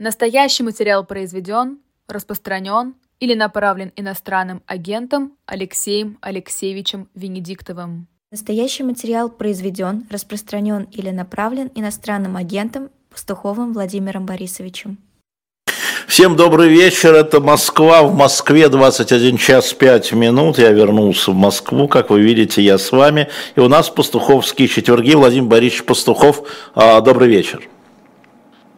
Настоящий материал произведен, распространен или направлен иностранным агентом Алексеем Алексеевичем Венедиктовым. Настоящий материал произведен, распространен или направлен иностранным агентом Пастуховым Владимиром Борисовичем. Всем добрый вечер, это Москва, в Москве 21 час 5 минут, я вернулся в Москву, как вы видите, я с вами, и у нас пастуховские четверги, Владимир Борисович Пастухов, а, добрый вечер.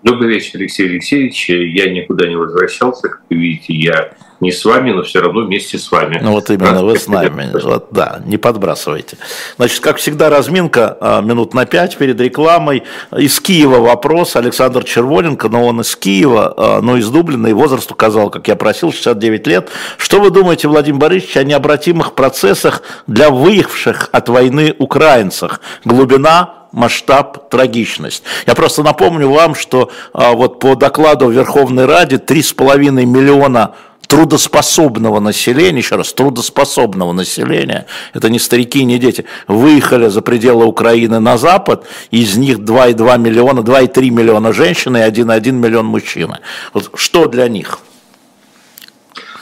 Добрый вечер, Алексей Алексеевич. Я никуда не возвращался. Как вы видите, я не с вами, но все равно вместе с вами. Ну вот именно, вы с нами. Вот, да, не подбрасывайте. Значит, как всегда, разминка а, минут на пять перед рекламой. Из Киева вопрос. Александр Червоненко, но он из Киева, а, но из Дублина, и возраст указал, как я просил, 69 лет. Что вы думаете, Владимир Борисович, о необратимых процессах для выехавших от войны украинцах? Глубина масштаб, трагичность. Я просто напомню вам, что а, вот по докладу в Верховной Раде 3,5 миллиона трудоспособного населения, еще раз, трудоспособного населения, это не старики, не дети, выехали за пределы Украины на Запад, из них 2,2 миллиона, 2,3 миллиона женщин и 1,1 миллион мужчин. Вот что для них?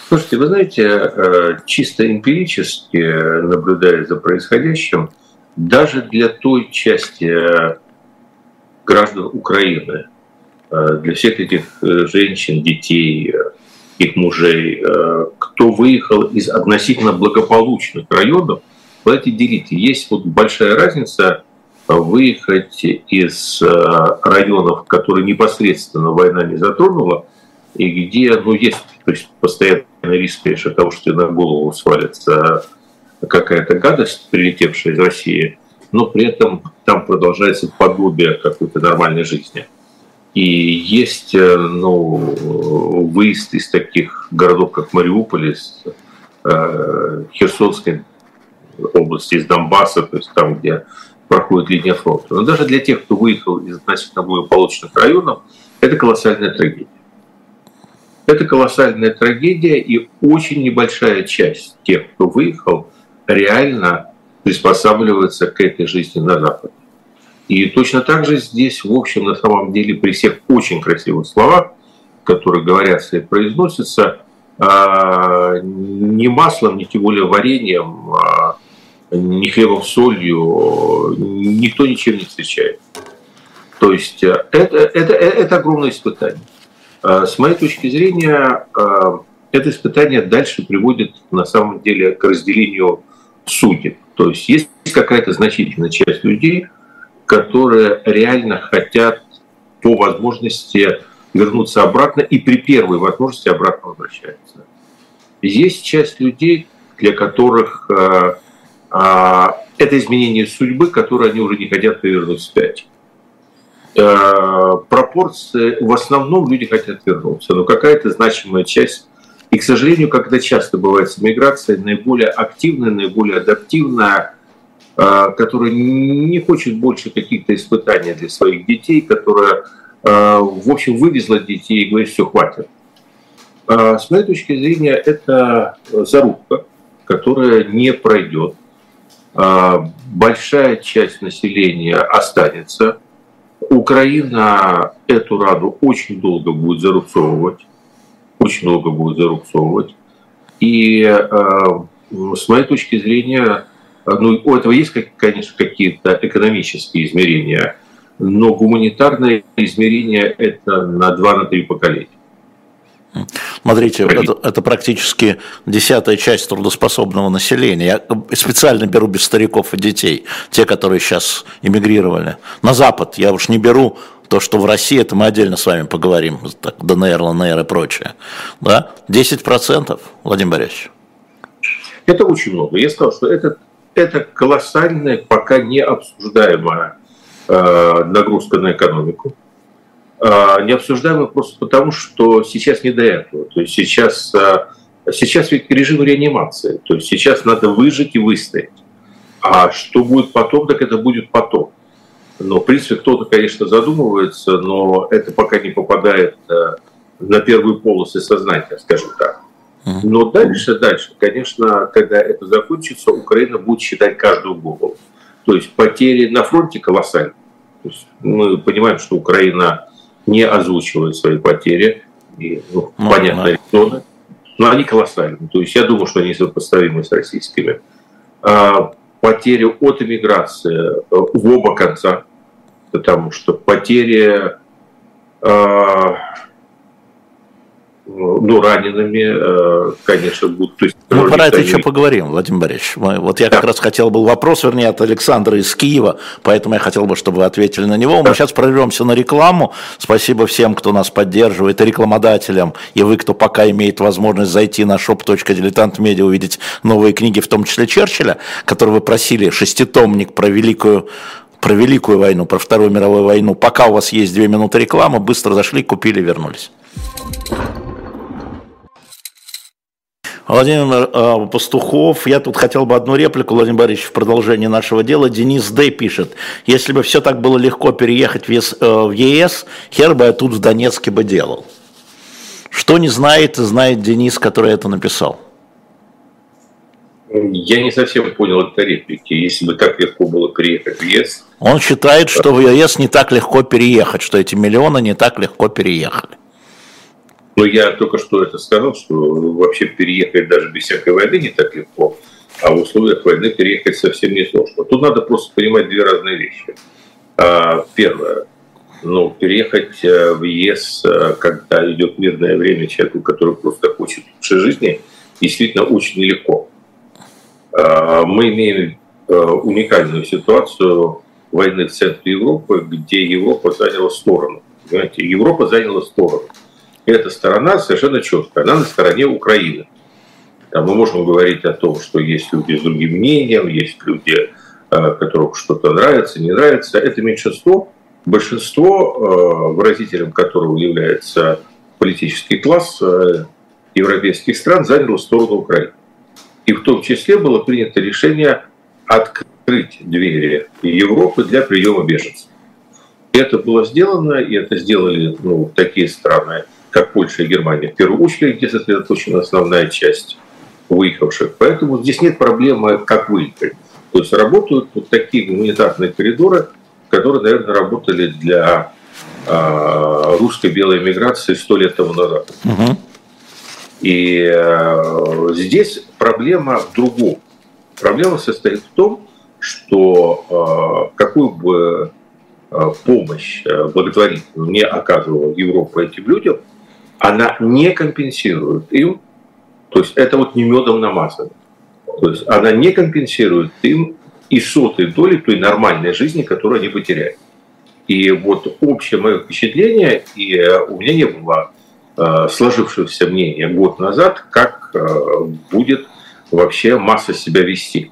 Слушайте, вы знаете, э, чисто эмпирически, наблюдая за происходящим, даже для той части э, граждан Украины, э, для всех этих э, женщин, детей, их мужей, кто выехал из относительно благополучных районов, давайте делите. Есть вот большая разница выехать из районов, которые непосредственно война не затронула, и где ну, есть то есть, постоянный риск, конечно, того, что на голову свалится какая-то гадость, прилетевшая из России, но при этом там продолжается подобие какой-то нормальной жизни. И есть э, ну, выезд из таких городов, как Мариуполь, из э, Херсонской области, из Донбасса, то есть там, где проходит линия фронта. Но даже для тех, кто выехал из относительно благополучных районов, это колоссальная трагедия. Это колоссальная трагедия, и очень небольшая часть тех, кто выехал, реально приспосабливаются к этой жизни на Западе. И точно так же здесь, в общем, на самом деле, при всех очень красивых словах, которые говорятся и произносятся, а, ни маслом, ни тем более вареньем, а, ни хлебом солью никто ничем не встречает. То есть э, это, это, это огромное испытание. А, с моей точки зрения, это испытание дальше приводит на самом деле к разделению судеб. То есть есть какая-то значительная часть людей, которые реально хотят по возможности вернуться обратно и при первой возможности обратно возвращаются. Есть часть людей, для которых э, э, это изменение судьбы, которое они уже не хотят повернуть вспять. Э, пропорции, в основном люди хотят вернуться, но какая-то значимая часть и, к сожалению, как это часто бывает с миграцией, наиболее активная, наиболее адаптивная, а, которая не хочет больше каких-то испытаний для своих детей, которая, а, в общем, вывезла детей и говорит, все, хватит. А, с моей точки зрения, это зарубка, которая не пройдет. Большая часть населения останется. Украина эту раду очень долго будет зарубцовывать очень долго будет зарубцовывать. И э, с моей точки зрения, ну, у этого есть, конечно, какие-то экономические измерения, но гуманитарное измерение – это на два на три поколения. Смотрите, это, это практически десятая часть трудоспособного населения. Я специально беру без стариков и детей, те, которые сейчас эмигрировали. На Запад я уж не беру то, что в России, это мы отдельно с вами поговорим, так, ДНР, ЛНР и прочее. Да? 10%, Владимир Борисович. Это очень много. Я сказал, что это, это колоссальная, пока не обсуждаемая э, нагрузка на экономику. Э, не обсуждаемая просто потому, что сейчас не до этого. То есть сейчас, э, сейчас ведь режим реанимации. То есть сейчас надо выжить и выстоять. А что будет потом, так это будет потом. Но, в принципе, кто-то, конечно, задумывается, но это пока не попадает э, на первую полосу сознания, скажем так. Но дальше, дальше, конечно, когда это закончится, Украина будет считать каждую голову. То есть потери на фронте колоссальные. То есть мы понимаем, что Украина не озвучивают свои потери, и, ну, ну, понятно, да. но они колоссальные. То есть я думаю, что они сопоставимы с российскими. А, потери от иммиграции э, в оба конца, потому что потери а, ну, ранеными, э, конечно, будут. То есть, Мы про это еще поговорим, Владимир Борисович. Мы, вот я да. как раз хотел был вопрос, вернее, от Александра из Киева, поэтому я хотел бы, чтобы вы ответили на него. Да. Мы сейчас прорвемся на рекламу. Спасибо всем, кто нас поддерживает, и рекламодателям, и вы, кто пока имеет возможность зайти на shop.diletantmedia, увидеть новые книги, в том числе Черчилля, которые вы просили, шеститомник про великую про Великую войну, про Вторую мировую войну. Пока у вас есть две минуты рекламы, быстро зашли, купили, вернулись. Владимир э, Пастухов, я тут хотел бы одну реплику, Владимир Борисович, в продолжении нашего дела. Денис Д. пишет, если бы все так было легко переехать в ЕС, э, в ЕС хер бы я тут в Донецке бы делал. Что не знает, знает Денис, который это написал. Я не совсем понял этой реплики. Если бы так легко было переехать в ЕС... Он считает, что в ЕС не так легко переехать, что эти миллионы не так легко переехали. Но я только что это сказал, что вообще переехать даже без всякой войны не так легко, а в условиях войны переехать совсем не сложно. Тут надо просто понимать две разные вещи. А, первое. Ну, переехать э, в ЕС, э, когда идет мирное время человеку, который просто хочет лучшей жизни, действительно очень нелегко. А, мы имеем э, уникальную ситуацию войны в центре Европы, где Европа заняла сторону. Понимаете, Европа заняла сторону эта сторона совершенно четкая, она на стороне Украины. Там мы можем говорить о том, что есть люди с другим мнением, есть люди, э, которым что-то нравится, не нравится. Это меньшинство. Большинство, э, выразителем которого является политический класс э, европейских стран, заняло сторону Украины. И в том числе было принято решение открыть двери Европы для приема беженцев. Это было сделано, и это сделали ну, такие страны, как Польша и Германия, в первую очередь, где сосредоточена основная часть выехавших. Поэтому здесь нет проблемы, как выехать. То есть работают вот такие гуманитарные коридоры, которые, наверное, работали для э, русской белой миграции сто лет тому назад. Угу. И э, здесь проблема в другом. Проблема состоит в том, что э, какую бы э, помощь э, благотворительную не оказывала Европа этим людям, она не компенсирует им, то есть это вот не медом намазано, то есть она не компенсирует им и сотой доли той нормальной жизни, которую они потеряют. И вот общее мое впечатление, и у меня не было сложившегося мнения год назад, как будет вообще масса себя вести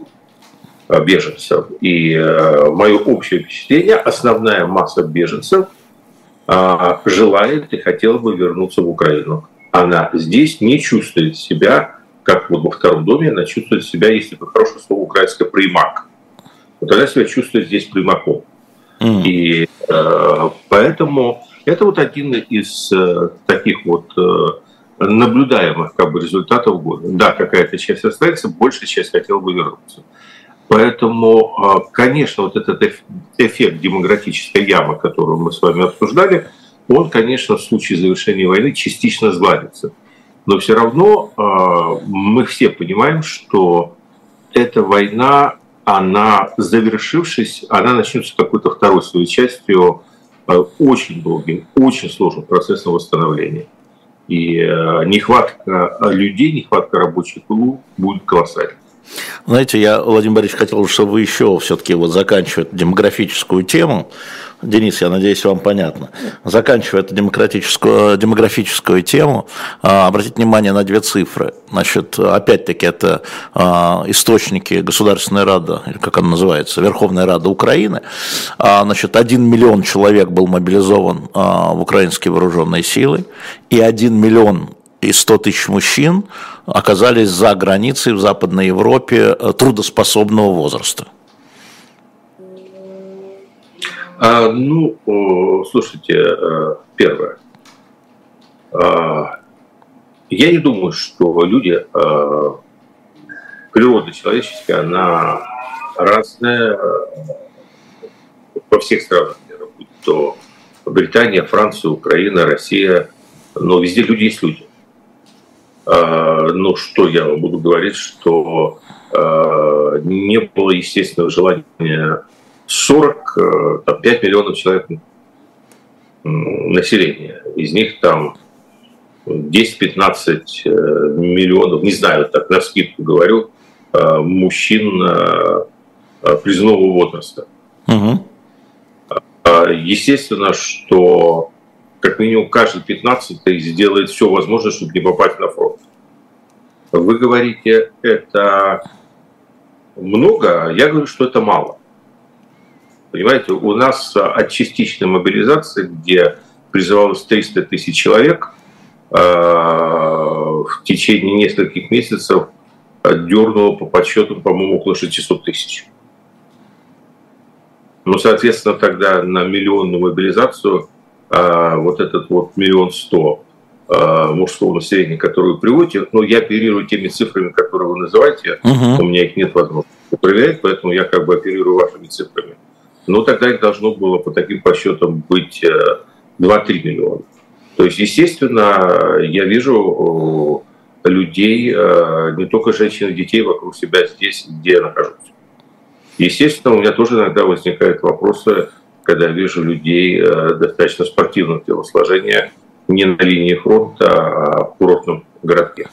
беженцев. И э, мое общее впечатление, основная масса беженцев а, желает и хотела бы вернуться в Украину. Она здесь не чувствует себя, как вот во втором доме, она чувствует себя, если бы хорошее слово украинское, примак. Вот она себя чувствует здесь примаком. Mm. И э, поэтому это вот один из э, таких вот э, наблюдаемых как бы результатов года. Да, какая-то часть остается, большая часть хотела бы вернуться. Поэтому, а, конечно, вот этот эффект демократической ямы, которую мы с вами обсуждали, он, конечно, в случае завершения войны частично сгладится. Но все равно а, мы все понимаем, что эта война, она, завершившись, она начнется какой-то второй своей частью а, очень долгим, очень сложным процессом восстановления. И нехватка людей, нехватка рабочих будет колоссальной. Знаете, я, Владимир Борисович, хотел, чтобы вы еще все-таки вот заканчивая демографическую тему, Денис, я надеюсь, вам понятно, заканчивая эту демократическую, демографическую тему, а, обратить внимание на две цифры. Значит, опять-таки, это а, источники Государственной Рады, как она называется, Верховная Рада Украины. А, значит, один миллион человек был мобилизован в украинские вооруженные силы, и один миллион и 100 тысяч мужчин оказались за границей в Западной Европе э, трудоспособного возраста? А, ну, слушайте, э, первое. А, я не думаю, что люди, э, природа человеческая, она разная во всех странах мира, будь то Британия, Франция, Украина, Россия, но везде люди есть люди. Ну, что я буду говорить, что а, не было естественного желания 40, 5 миллионов человек населения. Из них там 10-15 э, миллионов, не знаю, так на скидку говорю, э, мужчин э, призывного возраста. Угу. Естественно, что как минимум каждый 15 сделает все возможное, чтобы не попасть на фронт. Вы говорите, это много, я говорю, что это мало. Понимаете, у нас от частичной мобилизации, где призывалось 300 тысяч человек, э, в течение нескольких месяцев дернуло по подсчетам, по-моему, около 600 тысяч. Ну, соответственно, тогда на миллионную мобилизацию вот этот вот миллион сто э, мужского населения, которое вы приводите, но я оперирую теми цифрами, которые вы называете, угу. у меня их нет возможности проверять, поэтому я как бы оперирую вашими цифрами ну тогда их должно было по таким подсчетам быть 2-3 э, миллиона. То есть, естественно, я вижу э, людей, э, не только женщин и детей вокруг себя здесь, где я нахожусь. Естественно, у меня тоже иногда возникают вопросы, когда вижу людей достаточно спортивного телосложения не на линии фронта, а в курортном городке.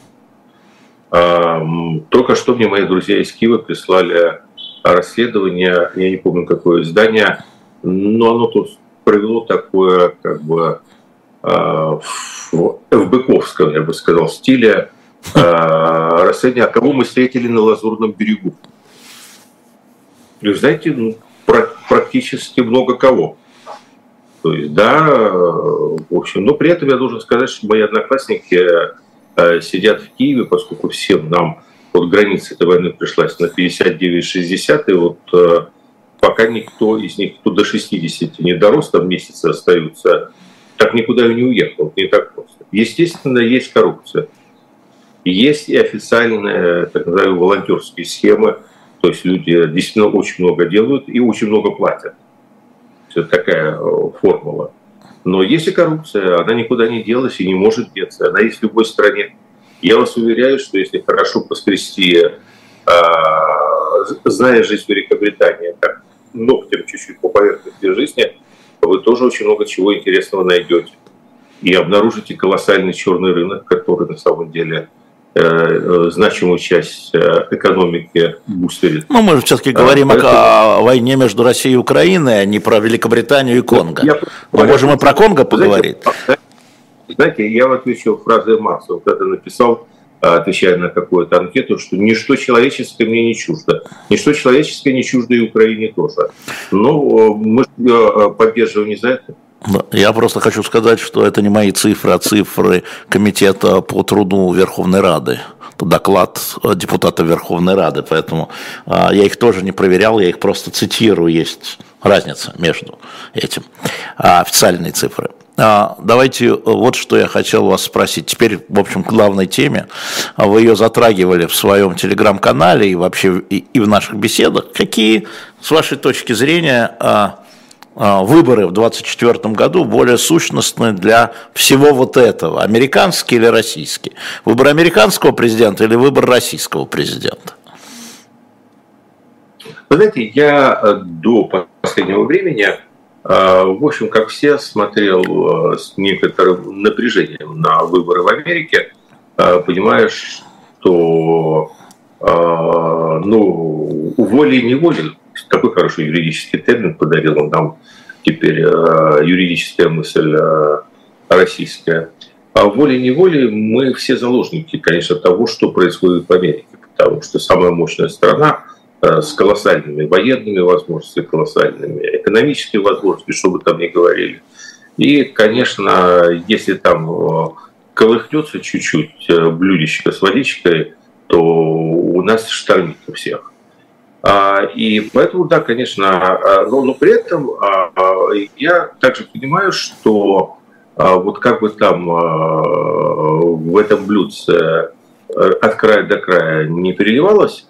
Только что мне мои друзья из Киева прислали расследование, я не помню какое издание, но оно тут провело такое, как бы, э, в ФБКовском, я бы сказал, стиле э, расследование, а кого мы встретили на Лазурном берегу. И знаете, ну, практически много кого. То есть, да, в общем, но при этом я должен сказать, что мои одноклассники э, сидят в Киеве, поскольку всем нам вот граница этой войны пришлась на 59-60, и вот э, пока никто из них, кто до 60 не дорос, там месяцы остаются, так никуда и не уехал, не так просто. Естественно, есть коррупция. Есть и официальные, так называемые, волонтерские схемы, то есть люди действительно очень много делают и очень много платят. Это такая э, формула. Но если коррупция, она никуда не делась и не может деться. Она есть в любой стране. Я вас уверяю, что если хорошо поскрести, а, зная жизнь Великобритании, как ногтем чуть-чуть по поверхности жизни, вы тоже очень много чего интересного найдете. И обнаружите колоссальный черный рынок, который на самом деле э, э, значимую часть э, экономики бустерит. Ну, мы же все-таки говорим а, поэтому... о, войне между Россией и Украиной, а не про Великобританию и Конго. Я, мы можем и про Конго поговорить. Знаете, знаете, я вот отвечу фразой Маркса, вот это написал, а, отвечая на какую-то анкету, что ничто человеческое мне не чуждо. Ничто человеческое не чуждо и Украине тоже. Но мы а, поддерживаем не за это. Я просто хочу сказать, что это не мои цифры, а цифры Комитета по труду Верховной Рады. Это доклад депутата Верховной Рады, поэтому я их тоже не проверял, я их просто цитирую, есть разница между этим. Официальные цифры. А, давайте э, вот что я хотел вас спросить. Теперь, в общем, к главной теме. А вы ее затрагивали в своем телеграм-канале и вообще и в наших беседах. Какие, с вашей точки зрения, а, выборы в 2024 году более сущностны для всего вот этого? Американские или российские? Выбор американского президента или выбор российского президента? Вы знаете, я э, до последнего времени а, в общем, как все, смотрел а, с некоторым напряжением на выборы в Америке, а, понимаешь, что ну, волей-неволей, такой хороший юридический термин подарил он нам теперь юридическая мысль российская. А волей-неволей мы все заложники, конечно, того, что происходит в Америке, потому что самая мощная страна, Э, с колоссальными военными возможностями, колоссальными экономическими возможностями, что бы там ни говорили. И, конечно, если там э, колыхнется чуть-чуть э, блюдечко с водичкой, то у нас штормит у всех. А, и поэтому, да, конечно, но, но при этом а, я также понимаю, что а, вот как бы там в этом блюдце от края до края не переливалось,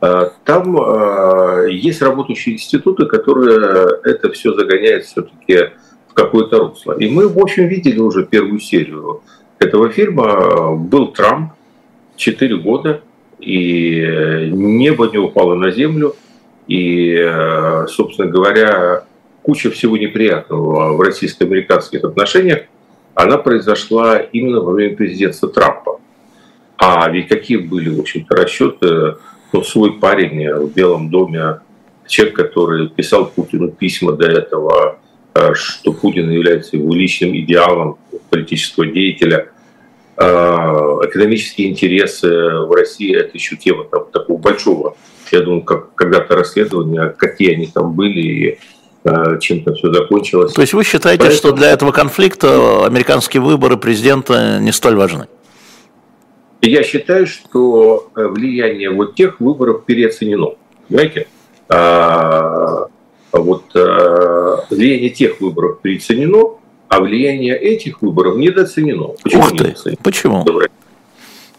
Э, там э, есть работающие институты, которые это все загоняют все-таки в какое-то русло. И мы, в общем, видели уже первую серию этого фильма. Был Трамп, 4 года, и небо не упало на землю, и, собственно говоря, куча всего неприятного в российско-американских отношениях, она произошла именно во время президентства Трампа. А ведь какие были, в общем-то, расчеты, ну, свой парень в Белом доме, человек, который писал Путину письма до этого, э, что Путин является его личным идеалом политического деятеля, э, экономические интересы в России – это еще тема там, такого большого, я думаю, как когда-то расследования, какие они там были, и э, чем то все закончилось. То есть вы считаете, Поэтому... что для этого конфликта американские выборы президента не столь важны? Я считаю, что влияние вот тех выборов переоценено. Понимаете? А, вот а, влияние тех выборов переоценено, а влияние этих выборов недооценено. Почему Ух ты, недооценено? почему?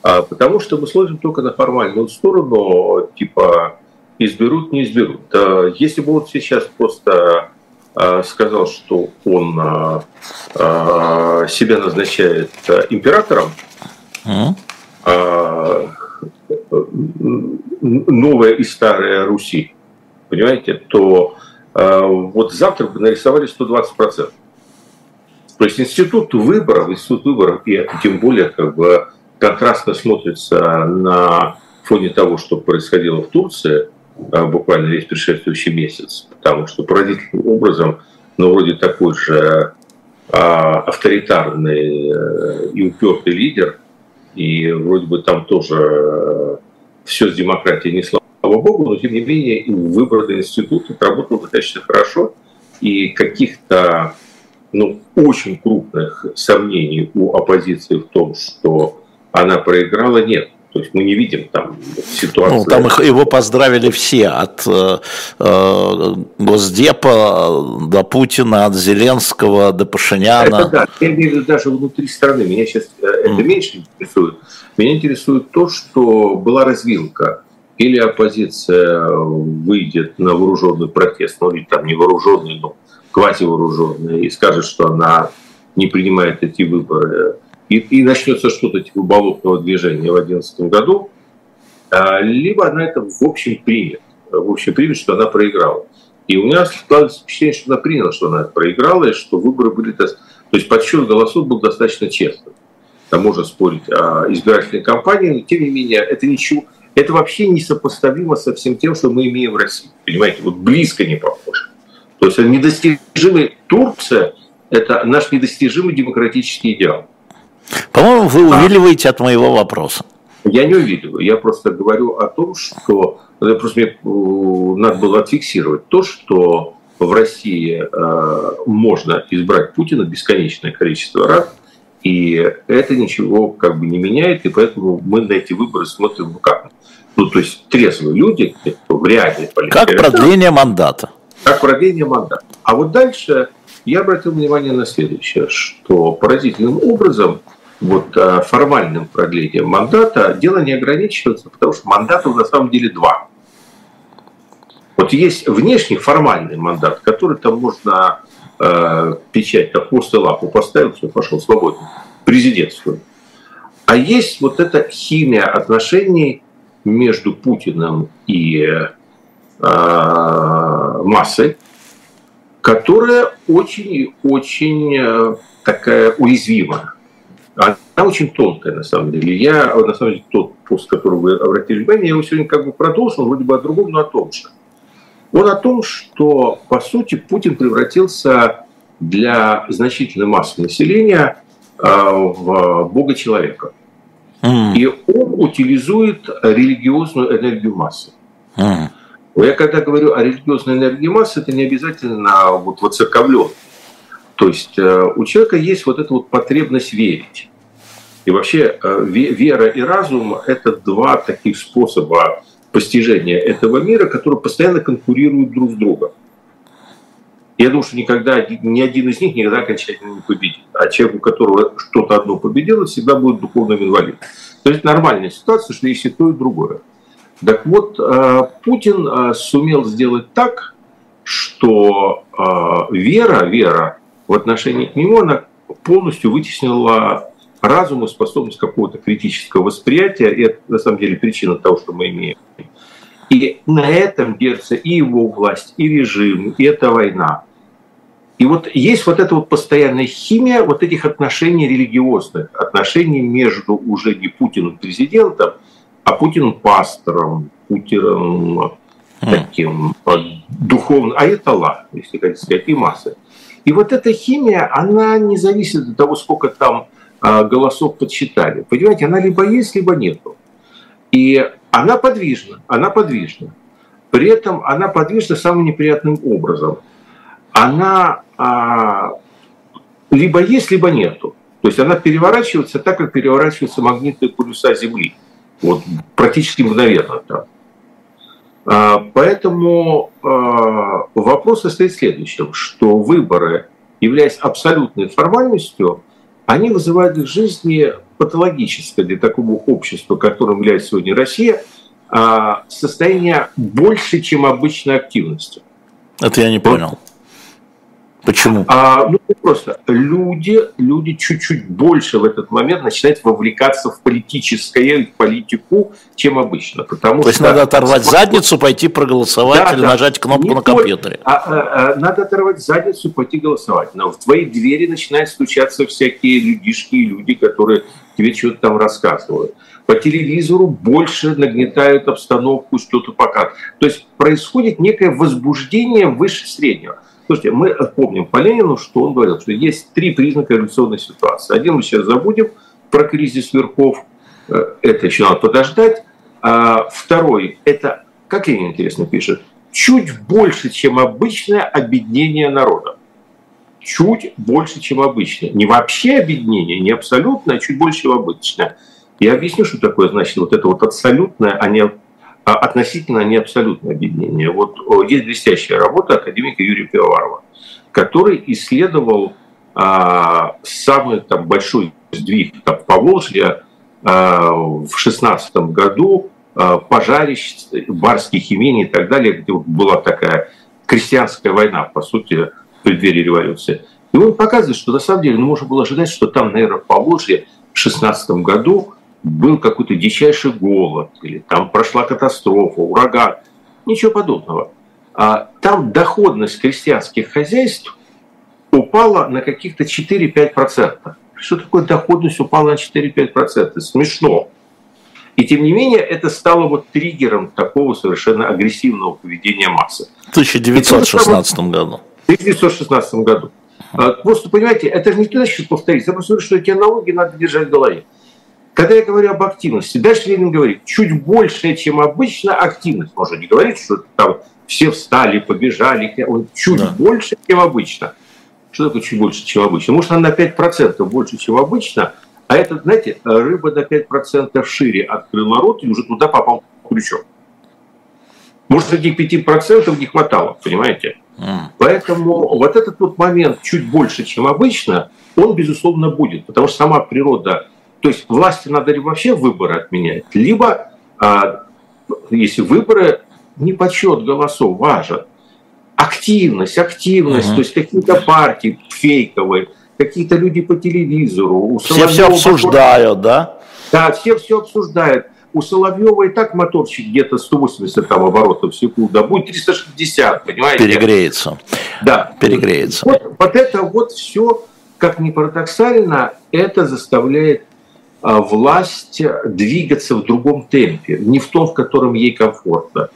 А, потому что мы смотрим только на формальную сторону, типа изберут, не изберут. А, если бы вот сейчас просто а, сказал, что он а, а, себя назначает императором, mm. а, новая и старая Руси, понимаете, то э, вот завтра бы нарисовали 120%. То есть институт выборов, институт выборов, и тем более как бы контрастно смотрится на фоне того, что происходило в Турции э, буквально весь предшествующий месяц, потому что поразительным образом, ну, вроде такой же э, авторитарный э, и упертый лидер, и вроде бы там тоже э, все с демократией не слава богу, но тем не менее выбранный институт отработал достаточно хорошо, и каких-то ну, очень крупных сомнений у оппозиции в том, что она проиграла, нет. То есть мы не видим там ситуацию. Ну, там их, его поздравили все, от э, э, Госдепа до Путина, от Зеленского до Пашиняна. Это да, я имею в виду даже внутри страны. Меня сейчас э, это mm. меньше интересует. Меня интересует то, что была развилка или оппозиция выйдет на вооруженный протест, ну или там не вооруженный, но квазивооруженный, и скажет, что она не принимает эти выборы, и, и начнется что-то типа болотного движения в 2011 году, а, либо она это в общем примет, в общем примет, что она проиграла. И у меня складывается впечатление, что она приняла, что она проиграла, и что выборы были... То есть подсчет голосов был достаточно честным. Там можно спорить о избирательной кампании, но тем не менее это ничего это вообще несопоставимо со всем тем, что мы имеем в России. Понимаете, вот близко не похоже. То есть недостижимый Турция – это наш недостижимый демократический идеал. По-моему, вы увиливаете а, от моего вопроса. Я не увиливаю. Я просто говорю о том, что просто мне э, надо было отфиксировать то, что в России э, можно избрать Путина бесконечное количество раз, и это ничего как бы не меняет, и поэтому мы на эти выборы смотрим ну как. Ну, то есть трезвые люди, в реальной политике. Как продление мандата. Как продление мандата. А вот дальше я обратил внимание на следующее, что поразительным образом вот а, формальным продлением мандата дело не ограничивается, потому что мандатов на самом деле два. Вот есть внешний формальный мандат, который там можно э, печать, как хвост лапу поставил, все, пошел свободно, президентскую. А есть вот эта химия отношений между Путиным и э, массой, которая очень-очень э, такая уязвимая. Она очень тонкая, на самом деле. Я, на самом деле, тот пост, который вы обратили внимание, я его сегодня как бы продолжил, вроде бы о другом, но о том же. Он о том, что, по сути, Путин превратился для значительной массы населения э, в бога человека. Mm. И он утилизует религиозную энергию массы. Mm. Я когда говорю о религиозной энергии массы, это не обязательно вот воцерковлен. То есть э, у человека есть вот эта вот потребность верить. И вообще э, вера и разум – это два таких способа постижения этого мира, которые постоянно конкурируют друг с другом. Я думаю, что никогда ни один из них никогда окончательно не победит. А человек, у которого что-то одно победило, всегда будет духовным инвалидом. То есть нормальная ситуация, что есть и то, и другое. Так вот, э, Путин э, сумел сделать так, что э, вера, вера в отношении к нему, она полностью вытеснила разум и способность какого-то критического восприятия, и это на самом деле причина того, что мы имеем. И на этом держится и его власть, и режим, и эта война. И вот есть вот эта вот постоянная химия вот этих отношений религиозных, отношений между уже не Путиным президентом, а Путиным пастором, Путиным таким духовным, а это ла, если хотите сказать, и массы. И вот эта химия, она не зависит от того, сколько там а, голосов подсчитали. Понимаете, она либо есть, либо нету. И она подвижна, она подвижна. При этом она подвижна самым неприятным образом. Она а, либо есть, либо нету. То есть она переворачивается так, как переворачиваются магнитные полюса Земли. Вот практически мгновенно там. А, поэтому а, вопрос состоит в следующем, что выборы, являясь абсолютной формальностью, они вызывают в жизни патологическое для такого общества, которым является сегодня Россия, а, состояние больше, чем обычной активности. Это я не понял. Почему? А, ну, просто люди, люди чуть-чуть больше в этот момент начинают вовлекаться в политическое, в политику, чем обычно. Потому То есть надо оторвать спорт... задницу, пойти проголосовать да, или да. нажать кнопку Не на компьютере. А, а, а, надо оторвать задницу пойти голосовать. Но в твои двери начинают стучаться всякие людишки и люди, которые тебе что-то там рассказывают. По телевизору больше нагнетают обстановку, что-то показывают. То есть происходит некое возбуждение выше среднего. Слушайте, мы помним по Ленину, что он говорил, что есть три признака революционной ситуации. Один мы сейчас забудем про кризис верхов, э, это еще надо подождать. А второй, это, как Ленин интересно пишет, чуть больше, чем обычное объединение народа. Чуть больше, чем обычное. Не вообще объединение, не абсолютное, а чуть больше, чем обычное. Я объясню, что такое значит вот это вот абсолютное, а не а относительно не абсолютное объединение. Вот есть блестящая работа академика Юрия Пивоварова, который исследовал а, самый там, большой сдвиг там, в Поволжье а, в 16 году, а, пожарищ, барских имений и так далее, где была такая крестьянская война, по сути, в преддверии революции. И он показывает, что на самом деле ну, можно было ожидать, что там, наверное, в Поволжье в 16 году был какой-то дичайший голод, или там прошла катастрофа, ураган. Ничего подобного. А там доходность крестьянских хозяйств упала на каких-то 4-5%. Что такое доходность упала на 4-5%? Смешно. И тем не менее, это стало вот триггером такого совершенно агрессивного поведения массы. В 1916 году. В 1916 году. А, просто, понимаете, это же не значит повториться. Я просто говорю, что эти аналогии надо держать в голове. Когда я говорю об активности, дальше Ленин говорит, чуть больше, чем обычно активность. Можно не говорить, что там все встали, побежали, чуть да. больше, чем обычно. Что такое чуть больше, чем обычно? Может, она на 5% больше, чем обычно, а это, знаете, рыба на 5% шире открыла рот и уже туда попал крючок. Может, этих 5% не хватало, понимаете? Mm. Поэтому вот этот вот момент чуть больше, чем обычно, он, безусловно, будет. Потому что сама природа то есть власти надо либо вообще выборы отменять, либо, а, если выборы, не подсчет голосов важен, активность, активность, uh-huh. то есть какие-то партии фейковые, какие-то люди по телевизору. все все обсуждают, да? Да, все все обсуждают. У Соловьева и так моторчик где-то 180 там, оборотов в секунду, а будет 360, понимаете? Перегреется. Да. Перегреется. Вот, вот это вот все, как ни парадоксально, это заставляет власть двигаться в другом темпе, не в том, в котором ей комфортно.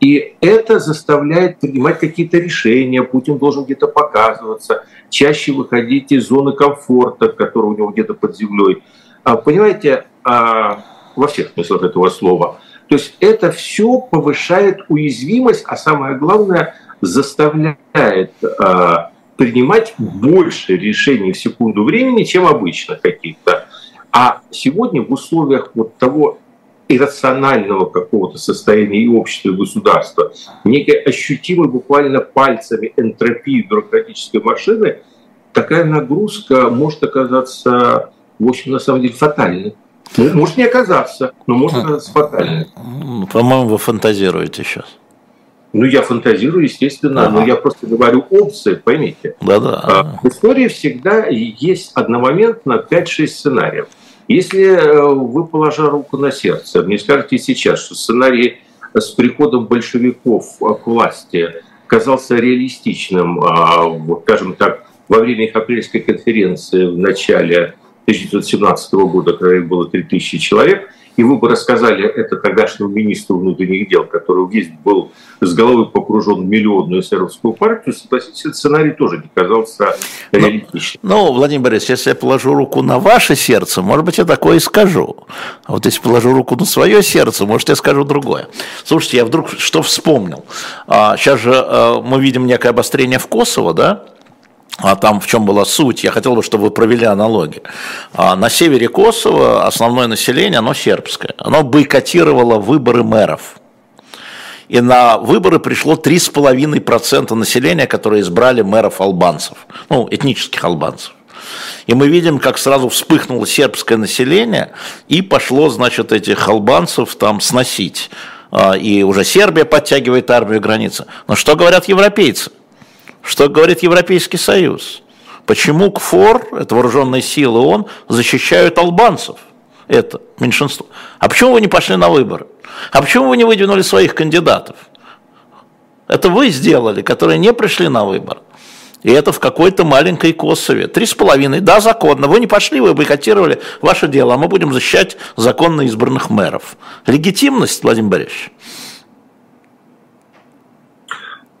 И это заставляет принимать какие-то решения. Путин должен где-то показываться, чаще выходить из зоны комфорта, которая у него где-то под землей. А, понимаете, а, во всех смыслах этого слова. То есть это все повышает уязвимость, а самое главное, заставляет принимать больше решений в секунду времени, чем обычно каких-то. А сегодня в условиях вот того иррационального какого-то состояния и общества, и государства, некой ощутимой буквально пальцами энтропии бюрократической машины, такая нагрузка может оказаться, в общем, на самом деле фатальной. Ну, может не оказаться, но может оказаться фатальной. По-моему, вы фантазируете сейчас. Ну, я фантазирую, естественно, ага. но я просто говорю опции, поймите. Да-да. А, в истории всегда есть одномоментно 5-6 сценариев. Если э, вы, положа руку на сердце, мне скажете сейчас, что сценарий с приходом большевиков к власти казался реалистичным, а, скажем так, во время их апрельской конференции в начале 1917 года, когда их было 3000 человек, и вы бы рассказали это тогдашнему министру внутренних дел, который весь был с головой погружен в миллионную эсеровскую партию, согласитесь, этот сценарий тоже не казался ну, реалистичным. Ну, ну, Владимир Борисович, если я положу руку на ваше сердце, может быть, я такое и скажу. А вот если положу руку на свое сердце, может, я скажу другое. Слушайте, я вдруг что вспомнил. Сейчас а, же а, мы видим некое обострение в Косово, да? А там в чем была суть, я хотел бы, чтобы вы провели аналогию. А на севере Косово основное население, оно сербское, оно бойкотировало выборы мэров. И на выборы пришло 3,5% населения, которые избрали мэров албанцев, ну, этнических албанцев. И мы видим, как сразу вспыхнуло сербское население, и пошло, значит, этих албанцев там сносить. А, и уже Сербия подтягивает армию границы. Но что говорят европейцы? Что говорит Европейский Союз? Почему КФОР, это вооруженные силы ООН, защищают албанцев? Это меньшинство. А почему вы не пошли на выборы? А почему вы не выдвинули своих кандидатов? Это вы сделали, которые не пришли на выбор. И это в какой-то маленькой Косове. Три с половиной, да, законно. Вы не пошли, вы бойкотировали ваше дело, а мы будем защищать законно избранных мэров. Легитимность, Владимир Борисович?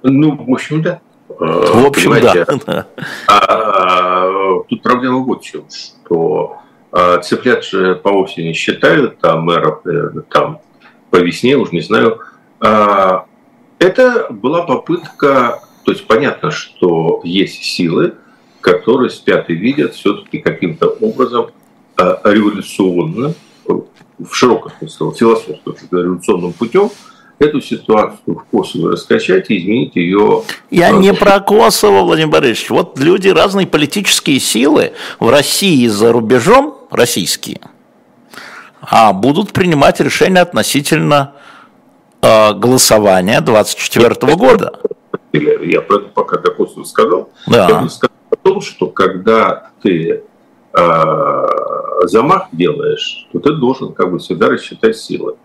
Ну, в общем, да. В общем, да. А, а, тут проблема вот в чем, что а, цыплят же по осени считают, а мэров, наверное, там по весне, уж не знаю. А, это была попытка, то есть понятно, что есть силы, которые спят и видят все-таки каким-то образом революционным, в широком смысле, философским революционным путем эту ситуацию в Косово раскачать и изменить ее. Я не про Косово, Владимир Борисович. Вот люди, разные политические силы в России и за рубежом, российские, а будут принимать решения относительно э, голосования 24 года. Я про это пока до Косово сказал. Да. Я бы сказал о том, что когда ты э, замах делаешь, то ты должен как бы всегда рассчитать силы.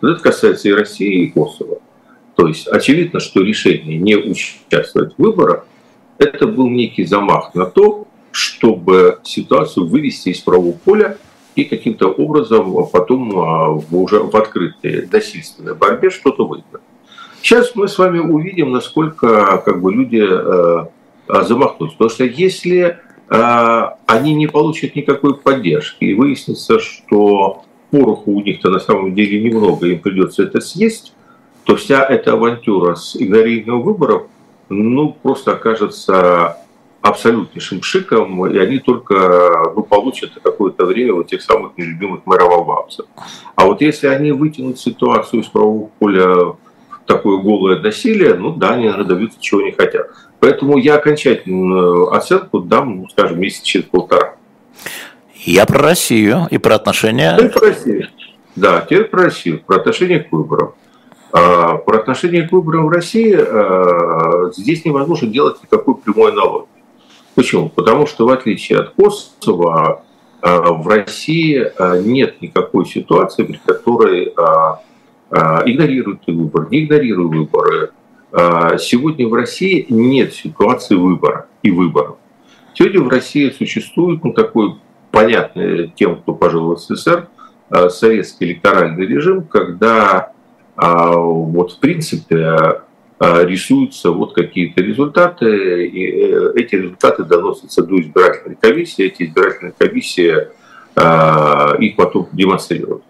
Это касается и России, и Косово. То есть очевидно, что решение не участвовать в выборах – это был некий замах на то, чтобы ситуацию вывести из правого поля и каким-то образом потом а, в, уже в открытой насильственной борьбе что-то выиграть. Сейчас мы с вами увидим, насколько как бы, люди э, замахнутся. Потому что если э, они не получат никакой поддержки и выяснится, что пороху у них-то на самом деле немного, им придется это съесть, то вся эта авантюра с игнорированием выборов, ну, просто окажется абсолютнейшим шиком, и они только ну, получат какое-то время вот тех самых нелюбимых мэроволбавцев. А вот если они вытянут ситуацию из правового поля в такое голое насилие, ну да, они, добьются чего не хотят. Поэтому я окончательную оценку дам, ну, скажем, месяц через полтора. Я про Россию и про отношения... Теперь про Россию. Да, теперь про Россию, про отношение к выборам. А, про отношение к выборам в России а, здесь невозможно делать никакой прямой аналогии. Почему? Потому что в отличие от Косово, а, в России нет никакой ситуации, при которой игнорируют выборы, не игнорируют выборы. Сегодня в России нет ситуации выбора и выборов. Сегодня в России существует ну, такой понятный тем, кто пожил в СССР, э, советский электоральный режим, когда а, вот в принципе э, рисуются вот какие-то результаты, и э, эти результаты доносятся до избирательной комиссии, эти избирательные комиссии их потом демонстрируют.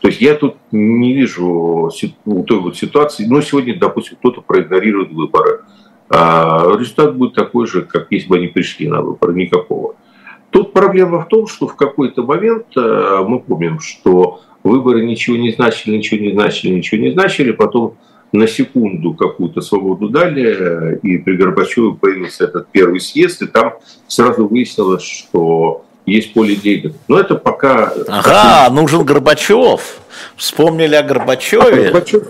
То есть я тут не вижу той вот ситуации, ну сегодня, допустим, кто-то проигнорирует выборы, а результат будет такой же, как если бы они пришли на выборы, никакого. Тут проблема в том, что в какой-то момент э, мы помним, что выборы ничего не значили, ничего не значили, ничего не значили, потом на секунду какую-то свободу дали, э, и при Горбачеве появился этот первый съезд, и там сразу выяснилось, что есть поле Дейгана. Но это пока... Ага, нужен Горбачев. Вспомнили о Горбачеве. А Горбачев,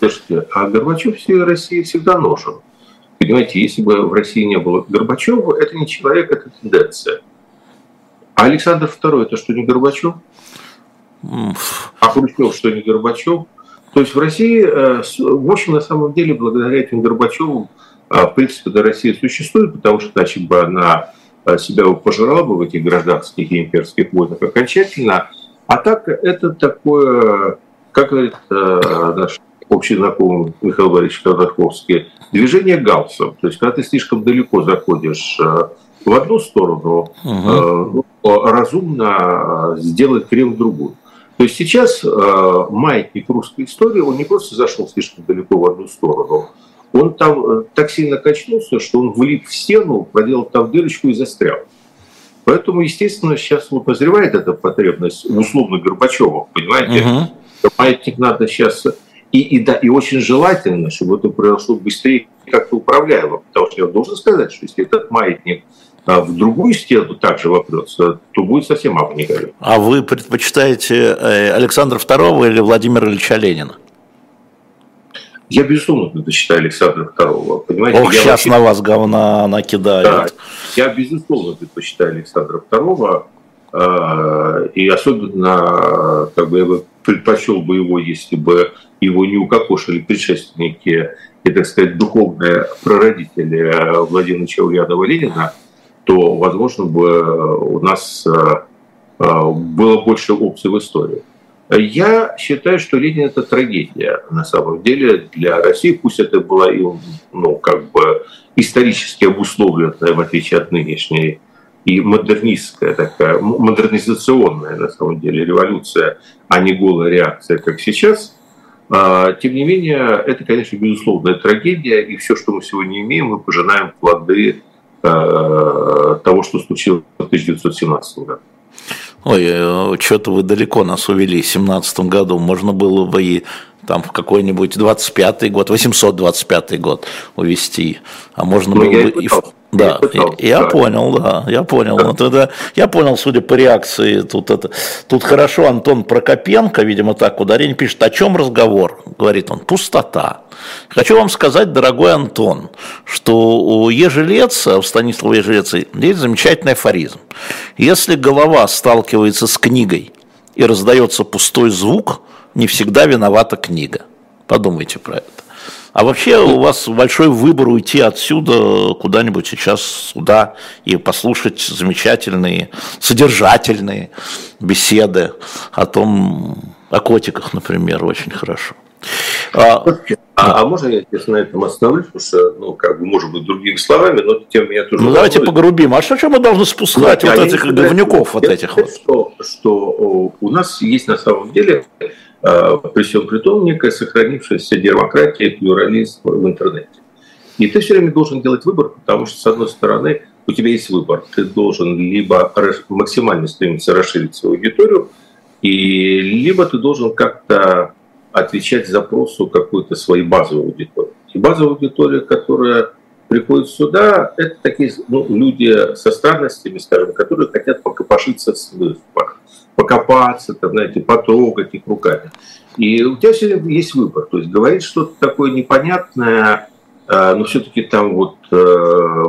слушайте, а Горбачев в России всегда нужен. Понимаете, если бы в России не было Горбачева, это не человек, это тенденция. А Александр II это что, не Горбачев? А Хрущев что, не Горбачев? То есть в России, э, в общем, на самом деле, благодаря этим Горбачевым, э, в принципе, до России существует, потому что иначе бы она э, себя пожирала бы в этих гражданских и имперских войнах окончательно. А так это такое, как говорит наш общий знакомый Михаил Борисович Ходорковский, движение галсом. То есть, когда ты слишком далеко заходишь в одну сторону, угу. Разумно сделать крем в другую. То есть сейчас э, маятник русской истории, он не просто зашел слишком далеко в одну сторону, он там э, так сильно качнулся, что он влип в стену, проделал там дырочку и застрял. Поэтому, естественно, сейчас вот назревает эта потребность условно Горбачева, понимаете? Угу. Маятник надо сейчас... И, и, да, и очень желательно, чтобы это произошло быстрее как-то управляемо. Потому что я должен сказать, что если этот маятник а в другую стену также вопрется, то будет совсем горит. А вы предпочитаете э, Александра II или Владимира Ильича Ленина? Я, безусловно, предпочитаю Александра II. Понимаете, Ох, я сейчас вообще... на вас говна накидают. Да, я, безусловно, предпочитаю Александра II. А, и особенно, как бы я бы предпочел бы его, если бы его не укокошили предшественники и, так сказать, духовные прародители Владимира Ульянова Ленина – то, возможно, бы у нас э, э, было больше опций в истории. Я считаю, что Ленин это трагедия на самом деле для России. Пусть это была и, ну, как бы исторически обусловленная, в отличие от нынешней, и модернистская такая, модернизационная на самом деле революция, а не голая реакция, как сейчас. А, тем не менее, это, конечно, безусловная трагедия, и все, что мы сегодня имеем, мы пожинаем плоды Э, того, что случилось в 1917 году. Ой, э, что-то вы далеко нас увели в 17 году. Можно было бы и там в какой-нибудь 25-й год, 825 год увести. А можно ну, было бы и в да, пытался, я, да. понял, да, я понял. Да. Ну, тогда я понял, судя по реакции, тут это, тут хорошо Антон Прокопенко, видимо, так ударение пишет, о чем разговор? Говорит он, пустота. Хочу вам сказать, дорогой Антон, что у Ежелеца, у Станислава Ежелеца есть замечательный афоризм. Если голова сталкивается с книгой и раздается пустой звук, не всегда виновата книга. Подумайте про это. А вообще у вас большой выбор уйти отсюда куда-нибудь сейчас сюда и послушать замечательные, содержательные беседы о том, о котиках, например, очень хорошо. А, а, а можно я сейчас на этом остановлюсь, потому что, ну, как бы, может быть, другими словами, но тем меня тоже... Ну, давайте погрубим. А что, что мы должны спускать ну, вот этих говнюков, вот этих вот? Что, что у нас есть на самом деле при всем при том некая сохранившаяся демократия и плюрализм в интернете. И ты все время должен делать выбор, потому что, с одной стороны, у тебя есть выбор. Ты должен либо максимально стремиться расширить свою аудиторию, и либо ты должен как-то отвечать запросу какой-то своей базовой аудитории. И базовая аудитория, которая приходит сюда, это такие ну, люди со странностями, скажем, которые хотят покопошиться в службах покопаться, там, знаете, потрогать их руками. И у тебя все время есть выбор. То есть говорить что-то такое непонятное, э, но все-таки там вот э,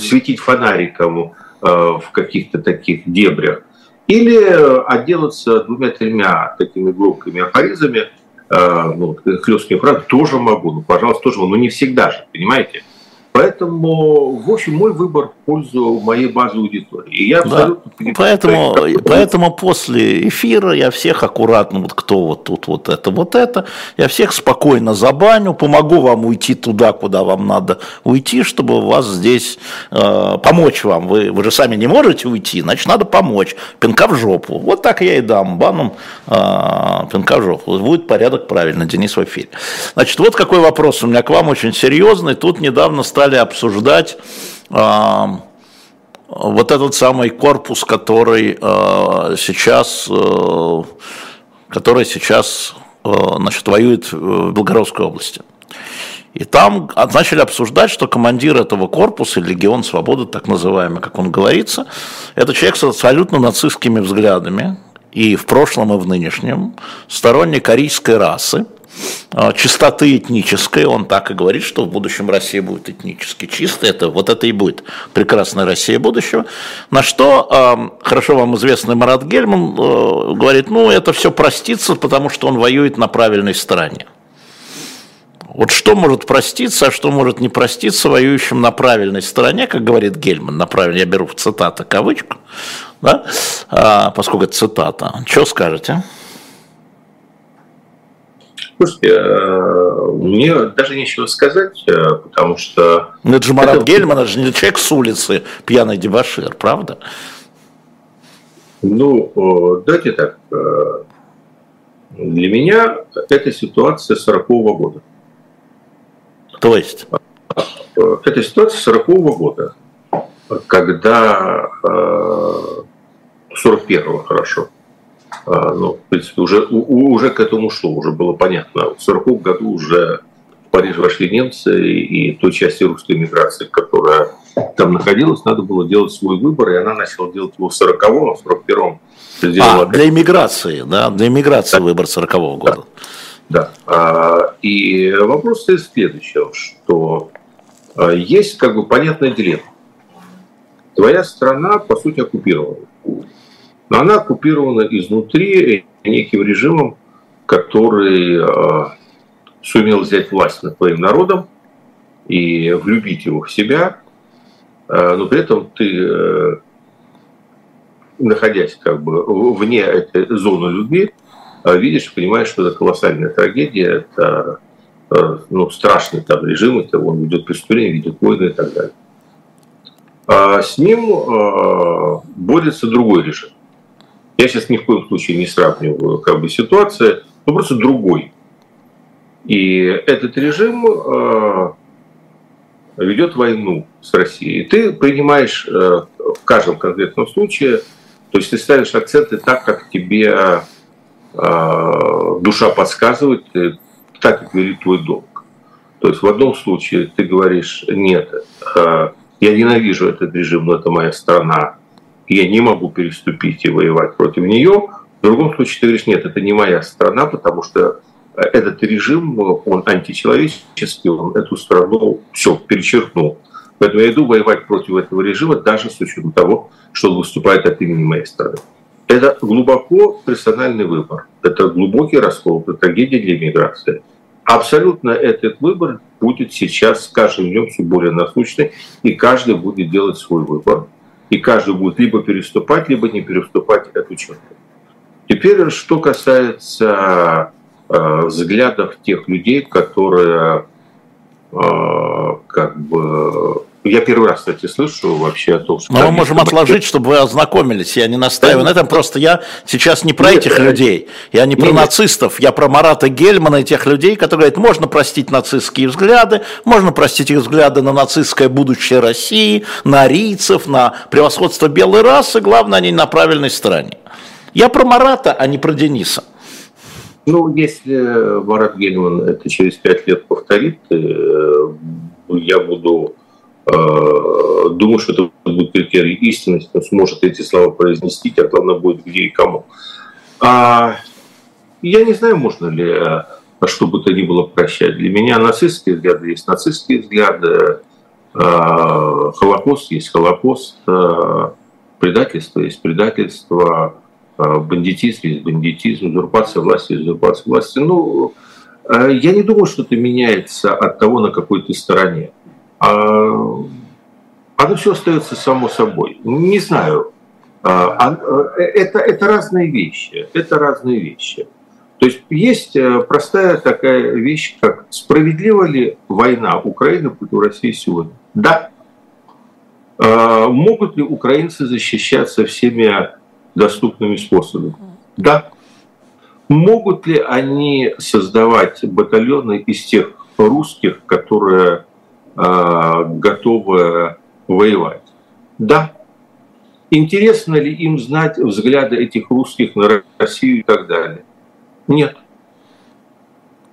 светить фонариком э, в каких-то таких дебрях. Или отделаться двумя-тремя такими глубокими афоризмами, ну, хлесткими фразами, тоже могу, ну, пожалуйста, тоже могу, но не всегда же, понимаете? Поэтому, в общем, мой выбор пользу моей базы аудитории. И я абсолютно да. поэтому, поэтому после эфира я всех аккуратно, вот кто вот тут вот это, вот это, я всех спокойно забаню, помогу вам уйти туда, куда вам надо уйти, чтобы вас здесь э, помочь вам. Вы, вы же сами не можете уйти, значит, надо помочь. Пинка в жопу. Вот так я и дам баном э, пинка в жопу. Будет порядок правильно, Денис в эфире. Значит, вот какой вопрос у меня к вам очень серьезный. Тут недавно стали обсуждать вот этот самый корпус, который а, сейчас, а, который сейчас значит, воюет в Белгородской области. И там начали обсуждать, что командир этого корпуса, Легион Свободы, так называемый, как он говорится, это человек с абсолютно нацистскими взглядами, и в прошлом, и в нынешнем, сторонник корейской расы, а, чистоты этнической, он так и говорит, что в будущем Россия будет этнически чистой, это, вот это и будет прекрасная Россия будущего, на что хорошо вам известный Марат Гельман э, говорит, ну это все простится, потому что он воюет на правильной стороне. Вот что может проститься, а что может не проститься воюющим на правильной стороне, как говорит Гельман, на правильной, я беру в цитата кавычку, да, а, поскольку это цитата. Что скажете? Слушайте, э, мне даже нечего сказать, э, потому что... Ну, это же Марат это... Гельман, это же не человек с улицы, пьяный дебашир, правда? Ну, давайте так. Э, для меня это ситуация 40-го года. То есть? Это ситуация 40-го года, когда 41-го, хорошо, а, ну, в принципе, уже, уже к этому шло, уже было понятно. В 40 году уже в Париж вошли немцы, и, и той части русской миграции, которая там находилась, надо было делать свой выбор, и она начала делать его в 40-м, а в 41-м сделала... А, для иммиграции, да, для иммиграции да. выбор 40-го года. Да. да. А, и вопрос стоит следующего, что а, есть как бы понятная дилемма. Твоя страна, по сути, оккупирована но она оккупирована изнутри неким режимом, который э, сумел взять власть над твоим народом и влюбить его в себя, э, но при этом ты, э, находясь как бы вне этой зоны любви, видишь и понимаешь, что это колоссальная трагедия, это ну, страшный там режим, это он ведет преступления, ведет войны и так далее. А с ним борется другой режим. Я сейчас ни в коем случае не сравниваю как бы ситуацию, но просто другой. И этот режим э, ведет войну с Россией. Ты принимаешь э, в каждом конкретном случае, то есть ты ставишь акценты так, как тебе э, душа подсказывает, так, как говорит твой долг. То есть в одном случае ты говоришь, нет, я ненавижу этот режим, но это моя страна, я не могу переступить и воевать против нее. В другом случае ты говоришь, нет, это не моя страна, потому что этот режим, он античеловеческий, он эту страну все перечеркнул. Поэтому я иду воевать против этого режима, даже с учетом того, что он выступает от имени моей страны. Это глубоко персональный выбор. Это глубокий раскол, это трагедия для миграции. Абсолютно этот выбор будет сейчас с каждым днем все более насущный, и каждый будет делать свой выбор и каждый будет либо переступать, либо не переступать эту черту. Теперь, что касается э, взглядов тех людей, которые э, как бы я первый раз, кстати, слышу вообще о том, что... Но мы можем отложить, чтобы вы ознакомились. Я не настаиваю на этом. Просто я сейчас не про этих людей. Я не про нацистов. Я про Марата Гельмана и тех людей, которые говорят, можно простить нацистские взгляды, можно простить их взгляды на нацистское будущее России, на арийцев, на превосходство белой расы. Главное, они на правильной стороне. Я про Марата, а не про Дениса. Ну, если Марат Гельман это через пять лет повторит, э, я буду Э, думаю, что это будет критерий истинности, он сможет эти слова произнести, а главное будет где и кому. А, я не знаю, можно ли э, что бы то ни было прощать. Для меня нацистские взгляды есть нацистские взгляды, э, Холокост есть Холокост, предательство есть предательство, бандитизм есть бандитизм, узурпация власти есть узурпация власти. Ну, я не думаю, что это меняется от того, на какой ты стороне. А, оно все остается само собой. Не знаю. А, а, это, это разные вещи. Это разные вещи. То есть есть э, простая такая вещь, как справедлива ли война Украины против России сегодня? Да. Могут ли украинцы защищаться всеми доступными способами? Да. Могут ли они создавать батальоны из тех русских, которые готовы воевать. Да. Интересно ли им знать взгляды этих русских на Россию и так далее? Нет.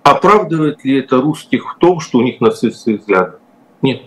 оправдывает ли это русских в том, что у них нацистские взгляды? Нет.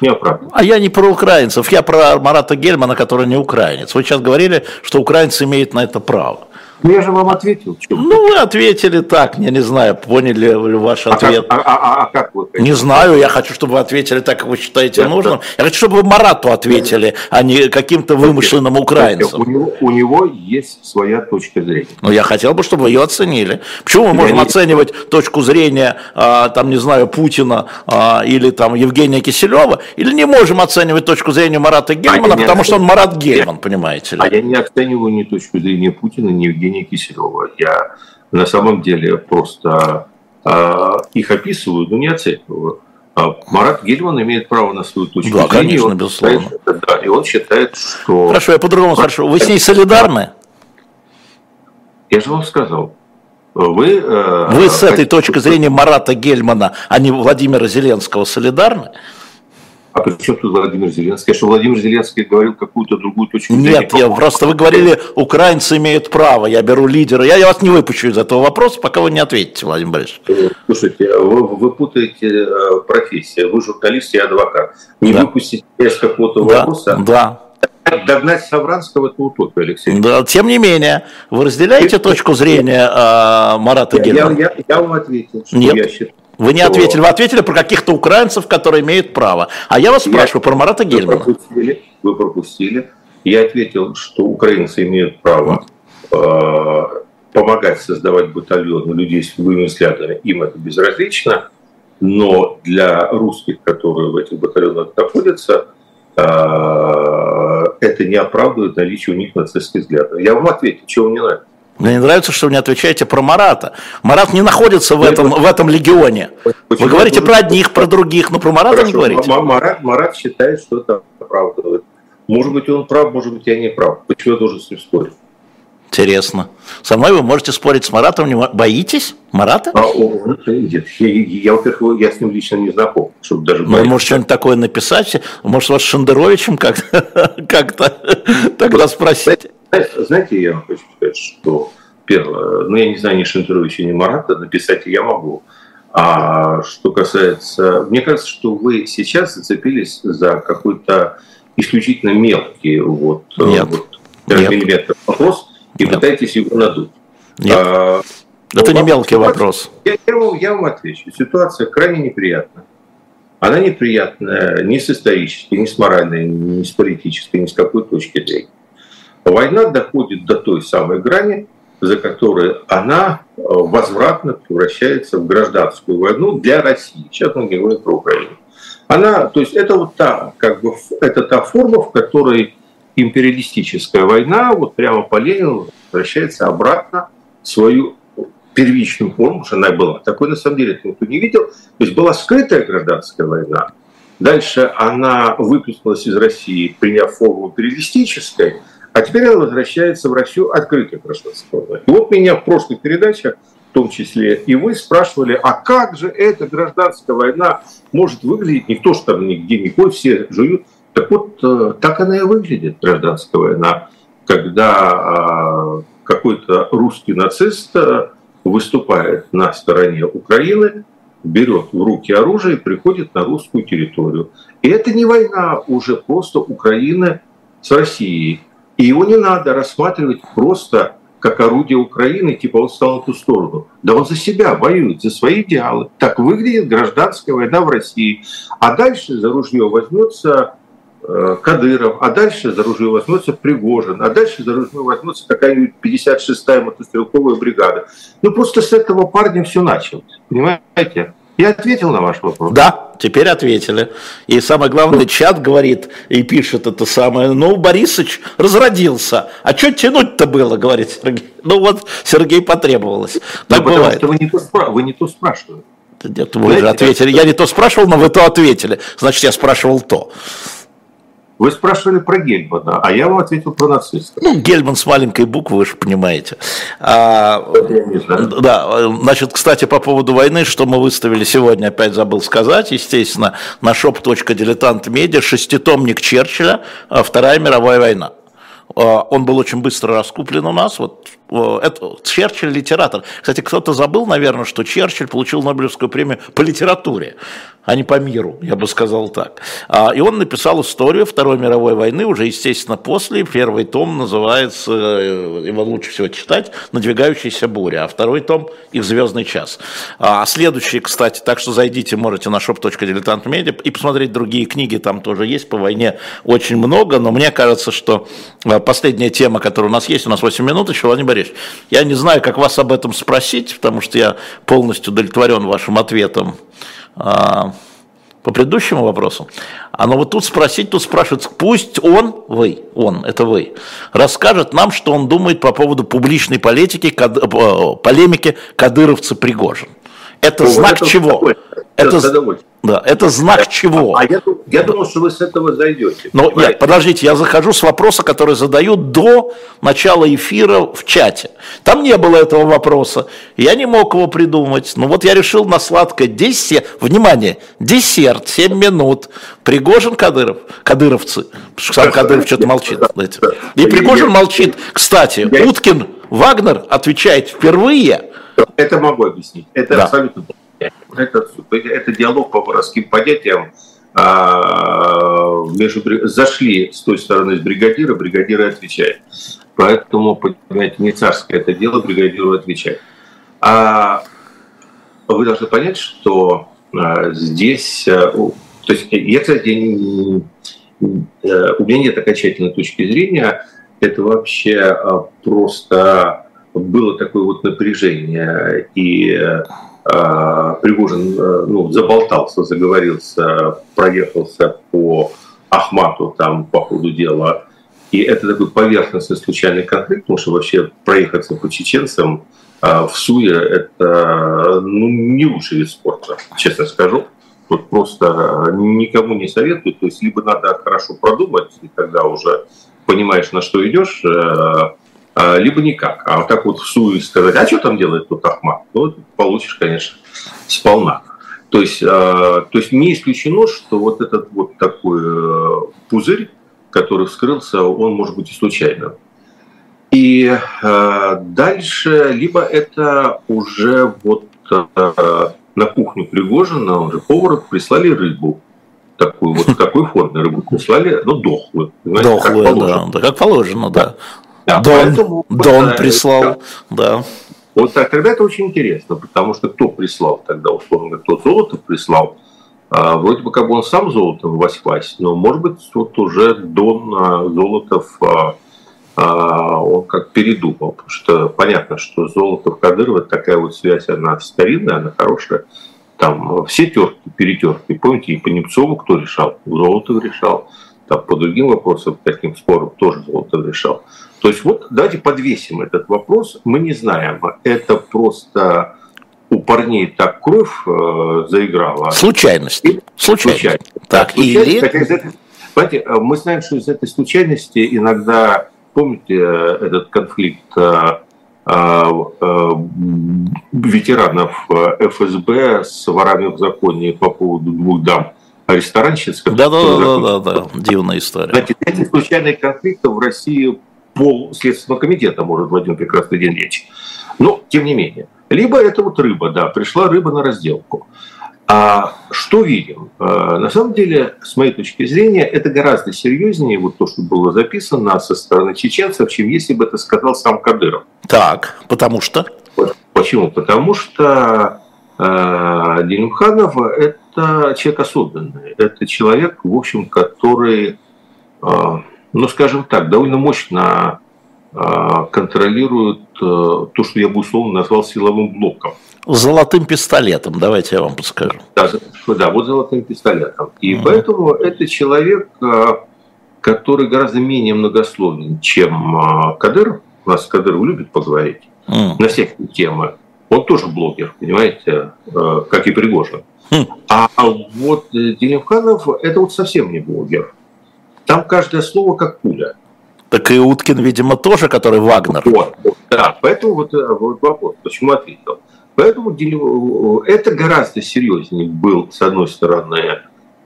Не. А я не про украинцев, я про Марата Гельмана, который не украинец. Вы сейчас говорили, что украинцы имеют на это право. Ну, я же вам ответил. Ну, вы ответили так, я не знаю, поняли ли ваш а ответ. Как, а, а, а как вы? Не знаю, я хочу, чтобы вы ответили так, как вы считаете да, нужным. Да. Я хочу, чтобы вы Марату ответили, а не каким-то вымышленным украинцам. У него, у него есть своя точка зрения. Ну, я хотел бы, чтобы вы ее оценили. Почему мы можем я оценивать не... точку зрения, а, там, не знаю, Путина а, или там Евгения Киселева, или не можем оценивать точку зрения Марата Гельмана, а потому что он Марат Гельман, понимаете ли? А я не оцениваю ни точку зрения Путина, ни Евгения Евгения Киселева. Я на самом деле просто э, их описываю, но не оцениваю. А Марат Гельман имеет право на свою точку да, зрения. конечно, безусловно. Считает, да, и он считает, что... Хорошо, я по-другому спрошу. Вы с ней солидарны? Я же вам сказал. Вы, э, Вы с этой точки зрения Марата Гельмана, а не Владимира Зеленского, солидарны? А при чем тут Владимир Зеленский? Что Владимир Зеленский говорил какую-то другую точку зрения? Нет, я просто вы говорили, украинцы имеют право, я беру лидера. Я, я вас не выпущу из этого вопроса, пока вы не ответите, Владимир Борисович. Слушайте, вы, вы путаете э, профессии. Вы журналист, я адвокат. Не да. выпустите из какого-то да, вопроса. Да. Догнать Савранского – это утопия, Алексей. Да, тем не менее, вы разделяете и... точку зрения э, Марата я, Гельмана? Я, я, я вам ответил, что Нет. я считаю вы не ответили, вы ответили про каких-то украинцев, которые имеют право. А я вас я, спрашиваю про Марата Гельмана. Вы пропустили, вы пропустили. Я ответил, что украинцы имеют право э, помогать создавать батальоны людей с любыми взглядами. Им это безразлично. Но для русских, которые в этих батальонах находятся, э, это не оправдывает наличие у них нацистских взглядов. Я вам ответил, чего мне нравится. Мне не нравится, что вы не отвечаете про Марата. Марат не находится в этом, в этом легионе. Почему вы говорите про одних, про других, но про Марата Хорошо, не говорите. Марат, Марат считает, что это оправдывает. Может быть, он прав, может быть, я не прав. Почему я должен с ним спорить? Интересно. Со мной вы можете спорить с Маратом. Не боитесь Марата? А, о, нет, я, я, во-первых, я с ним лично не знаком, чтобы даже Ну, может, что-нибудь такое написать? Может, вас с Шендеровичем как-то, как-то тогда спросить? Знаете, я вам хочу сказать, что первое, ну, я не знаю ни Шендеровича, ни Марата, написать я могу. А что касается... Мне кажется, что вы сейчас зацепились за какой-то исключительно мелкий вот, Нет. вот миллиметр вопрос, и пытаетесь его надуть. Нет. А, Это не мелкий вопрос. Я, я, вам, я вам отвечу. Ситуация крайне неприятная. Она неприятная ни с исторической, ни с моральной, ни с политической, ни с какой точки зрения. Война доходит до той самой грани, за которой она э, возвратно превращается в гражданскую войну для России. Сейчас мы говорим про Украину. Она, то есть это вот та, как бы, это та форма, в которой империалистическая война вот прямо по Ленину возвращается обратно в свою первичную форму, что она была. Такой на самом деле никто не видел. То есть была скрытая гражданская война. Дальше она выплеснулась из России, приняв форму империалистической, а теперь она возвращается в Россию открытой гражданской войной. И вот меня в прошлых передачах, в том числе и вы, спрашивали, а как же эта гражданская война может выглядеть? Никто же там нигде не ходит, все жуют. Так вот, э, так она и выглядит, гражданская война, когда а, какой-то русский нацист э, выступает на стороне Украины, берет в руки оружие и приходит на русскую территорию. И это не война уже просто Украины с Россией. И его не надо рассматривать просто как орудие Украины, типа он стал на ту сторону. Да он за себя воюет, за свои идеалы. Так выглядит гражданская война в России. А дальше за ружье возьмется Кадыров, а дальше за ружье возьмется Пригожин, а дальше за ружье возьмется какая-нибудь 56-я мотострелковая бригада. Ну, просто с этого парня все началось, понимаете? Я ответил на ваш вопрос. Да, теперь ответили. И самое главное, чат говорит и пишет это самое. Ну, Борисович разродился. А что тянуть-то было, говорит Сергей. Ну вот, Сергей потребовалось. Ну, так ну, бывает. что вы не то, спра- вы не то спрашивали. Нет, вы Знаете, же ответили. Я не то спрашивал, но вы то ответили. Значит, я спрашивал то. Вы спрашивали про Гельмана, а я вам ответил про нацистов. Ну, Гельман с маленькой буквы, вы же понимаете. А, да, значит, кстати, по поводу войны, что мы выставили сегодня, опять забыл сказать, естественно, на shop.diletant.media шеститомник Черчилля «Вторая мировая война». Он был очень быстро раскуплен у нас, вот это, Черчилль литератор. Кстати, кто-то забыл, наверное, что Черчилль получил Нобелевскую премию по литературе, а не по миру, я бы сказал так. А, и он написал историю Второй мировой войны, уже, естественно, после. Первый том называется, э, его лучше всего читать, «Надвигающаяся буря», а второй том «Их звездный час». А следующий, кстати, так что зайдите, можете на shop.diletant.media и посмотреть другие книги, там тоже есть по войне очень много, но мне кажется, что э, последняя тема, которая у нас есть, у нас 8 минут еще, Владимир Борисович, я не знаю, как вас об этом спросить, потому что я полностью удовлетворен вашим ответом а, по предыдущему вопросу. А но вот тут спросить, тут спрашивают, пусть он, вы, он, это вы, расскажет нам, что он думает по поводу публичной политики, э, полемики Кадыровцы-Пригожин. Это ну, знак вот чего? Это, да, это знак чего? А я, я думал, что вы с этого зайдете. Но нет, подождите, я захожу с вопроса, который задают до начала эфира в чате. Там не было этого вопроса, я не мог его придумать. Ну вот я решил на сладкое десерт, внимание, десерт, 7 минут. Пригожин Кадыров, кадыровцы, сам Кадыров что-то молчит. И Пригожин молчит. Кстати, Уткин, Вагнер отвечает впервые. Это могу объяснить. Это да. абсолютно это, это диалог по воровским понятиям. А, между, зашли с той стороны с бригадира, бригадир отвечает. Поэтому, понимаете, не царское это дело, бригадиру отвечать. А вы должны понять, что а, здесь... А, то есть я, кстати, не, э, у меня нет окончательной точки зрения. Это вообще а, просто было такое вот напряжение. И Э, Пригожин э, ну, заболтался, заговорился, проехался по Ахмату там по ходу дела. И это такой поверхностный случайный конфликт, потому что вообще проехаться по чеченцам э, в Суе – это ну, не лучший вид спорта, честно скажу. Вот просто никому не советую. То есть либо надо хорошо продумать, и тогда уже понимаешь, на что идешь, а, либо никак. А вот так вот в суе сказать, а что там делает тут Ахмат? Ну, получишь, конечно, сполна. То есть, а, то есть не исключено, что вот этот вот такой э, пузырь, который вскрылся, он может быть и случайным. И э, дальше, либо это уже вот на кухню Пригожина, уже повар, прислали рыбу. Такую вот в такой форме рыбу прислали, ну, дохлую. Дохлую, как да, да, как положено, да. Да, Дон, поэтому, Дон вот, прислал, да. Вот так, тогда это очень интересно, потому что кто прислал тогда, условно говоря, кто Золотов прислал, а, вроде бы как бы он сам Золотов Вась-Вась, но может быть вот уже Дон а, Золотов, а, а, он как передумал, потому что понятно, что Золотов Кадыров, это такая вот связь, она старинная, она хорошая, там все терки, перетерки, помните, и по Немцову кто решал? Золотов решал, там по другим вопросам, таким спорам тоже Золотов решал. То есть вот давайте подвесим этот вопрос. Мы не знаем, это просто у парней так кровь э, заиграла. Случайность. И, случайность. случайность. Так, случайность, или... Хотя из этой, понимаете, э, мы знаем, что из этой случайности иногда, помните э, этот конфликт э, э, ветеранов ФСБ с ворами в законе по поводу двух дам ресторанщиц. Да, да, да, да, да, дивная история. Знаете, эти случайные конфликты в России пол Следственного комитета может в один прекрасный день лечь. Но, тем не менее. Либо это вот рыба, да, пришла рыба на разделку. А что видим? А, на самом деле, с моей точки зрения, это гораздо серьезнее, вот то, что было записано со стороны чеченцев, чем если бы это сказал сам Кадыров. Так, потому что? Почему? Потому что э, Делимханов – это человек особенный. Это человек, в общем, который э, ну, скажем так, довольно мощно а, контролируют э, то, что я бы условно назвал силовым блоком. Золотым пистолетом, давайте я вам подскажу. Да, да вот золотым пистолетом. И mm поэтому это человек, а, который гораздо менее многословен, чем а, Кадыров. У нас Кадыров любит поговорить mm на всякие темы. Он тоже блогер, понимаете, как и Пригожин. Mm. А вот э, Делимханов – это вот совсем не блогер. Там каждое слово как пуля. Так и Уткин, видимо, тоже, который Вагнер. Вот, да, поэтому вот, э, вот вопрос, почему ответил. Поэтому это гораздо серьезнее был, с одной стороны, э,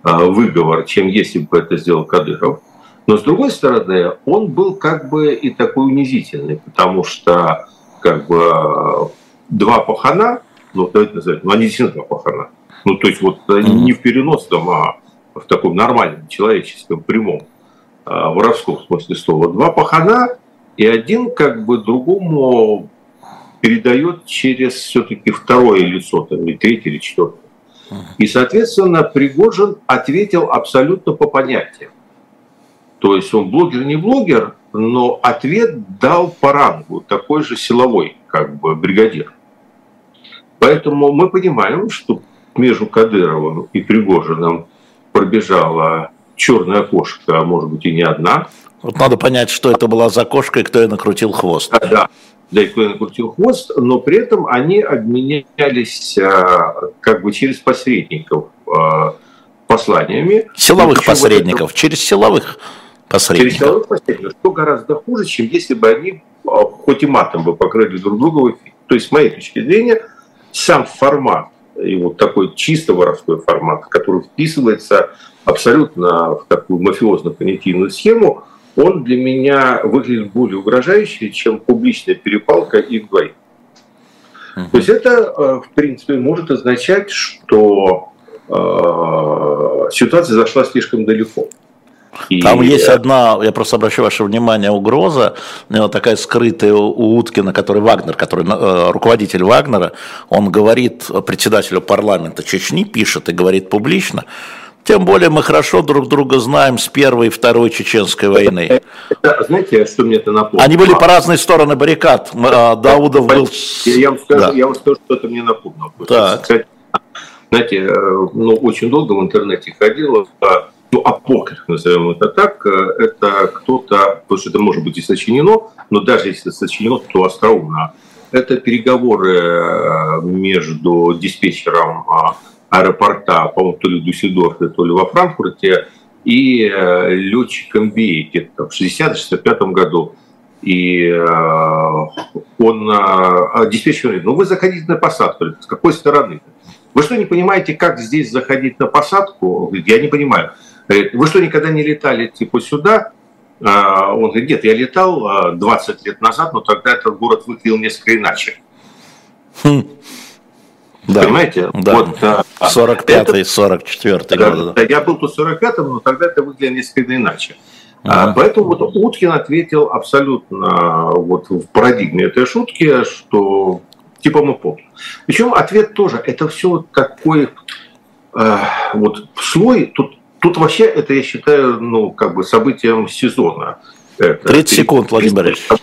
выговор, чем если бы это сделал Кадыров. Но с другой стороны, он был как бы и такой унизительный, потому что как бы два пахана, ну давайте назовем, ну они действительно два пахана, ну то есть вот не в переносном, а в таком нормальном, человеческом, прямом, а, воровском смысле слова. Два пахана, и один как бы другому передает через все-таки второе лицо, там, или третье, или четвертое. И, соответственно, Пригожин ответил абсолютно по понятиям. То есть он блогер не блогер, но ответ дал по рангу, такой же силовой, как бы бригадир. Поэтому мы понимаем, что между Кадыровым и Пригожиным пробежала черная кошка, а может быть и не одна. Вот надо понять, что это была за кошка и кто ее накрутил хвост. Да, да да, кто накрутил хвост, но при этом они обменялись а, как бы через посредников а, посланиями. Силовых посредников, это... через силовых посредников. Через силовых посредников, что гораздо хуже, чем если бы они а, хоть и матом бы покрыли друг друга. То есть, с моей точки зрения, сам формат, и вот такой чисто воровской формат, который вписывается абсолютно в такую мафиозно-понятийную схему, он для меня выглядит более угрожающе, чем публичная перепалка их двоих. Uh-huh. То есть это, э, в принципе, может означать, что э, ситуация зашла слишком далеко. И... Там есть одна, я просто обращу ваше внимание, угроза, такая скрытая у Уткина, который Вагнер, который э, руководитель Вагнера, он говорит председателю парламента Чечни, пишет и говорит публично, тем более мы хорошо друг друга знаем с первой и второй чеченской войны. Это, знаете, что мне это напомнило? Они были по разные стороны баррикад. А, Даудов был... Я, я, вам скажу, да. я вам скажу, что это мне напомнило. Так. Кстати, знаете, э, ну, очень долго в интернете ходило, а, ну, апокриф, назовем это так, э, это кто-то, потому что это может быть и сочинено, но даже если сочинено, то остроумно. Это переговоры э, между диспетчером а, аэропорта, по-моему, то ли в Дюссельдорфе, то ли во Франкфурте, и э, летчиком BA где-то в 60-65 году. И э, он, э, диспетчер говорит, ну вы заходите на посадку. С какой стороны? Вы что, не понимаете, как здесь заходить на посадку? Я не понимаю. Вы что, никогда не летали типа сюда? Он говорит, нет, я летал 20 лет назад, но тогда этот город выглядел несколько иначе. Хм. Да. Понимаете? Да. Вот, 45-й, 44-й да, год. Да, я был тут 45-м, но тогда это выглядело несколько иначе. Uh-huh. Поэтому вот Уткин ответил абсолютно вот в парадигме этой шутки, что типа мы помним. Причем ответ тоже, это все такой э, вот слой, тут, тут вообще это я считаю, ну, как бы событием сезона. Это 30 секунд, Владимир Борисович.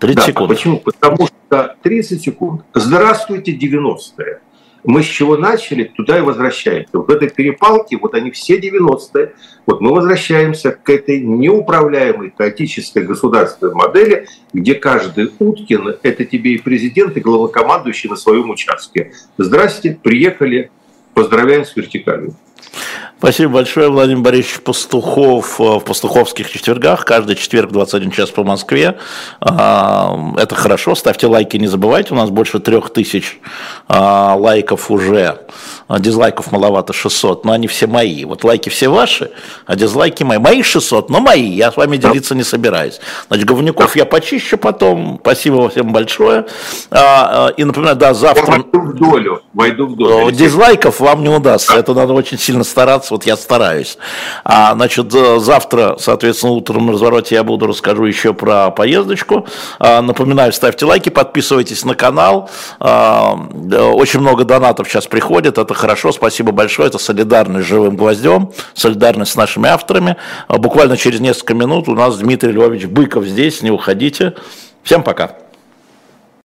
30 да, секунд. Почему? Потому что 30 секунд. Здравствуйте, 90-е мы с чего начали, туда и возвращаемся. Вот в этой перепалке, вот они все 90-е, вот мы возвращаемся к этой неуправляемой хаотической государственной модели, где каждый Уткин – это тебе и президент, и главнокомандующий на своем участке. Здрасте, приехали, поздравляем с вертикалью. Спасибо большое, Владимир Борисович Пастухов э, в Пастуховских четвергах, каждый четверг 21 час по Москве. А, это хорошо, ставьте лайки, не забывайте, у нас больше трех тысяч а, лайков уже, а, дизлайков маловато 600, но они все мои. Вот лайки все ваши, а дизлайки мои. Мои 600, но мои, я с вами делиться не собираюсь. Значит, говнюков я почищу потом, спасибо всем большое. И напоминаю, да, завтра... Войду в долю, войду в долю. Дизлайков вам не удастся, это надо очень сильно стараться вот я стараюсь. А, значит, э, завтра, соответственно, утром на развороте я буду расскажу еще про поездочку. А, напоминаю, ставьте лайки, подписывайтесь на канал. А, очень много донатов сейчас приходит, это хорошо, спасибо большое, это солидарность с живым гвоздем, солидарность с нашими авторами. А, буквально через несколько минут у нас Дмитрий Львович Быков здесь, не уходите. Всем пока.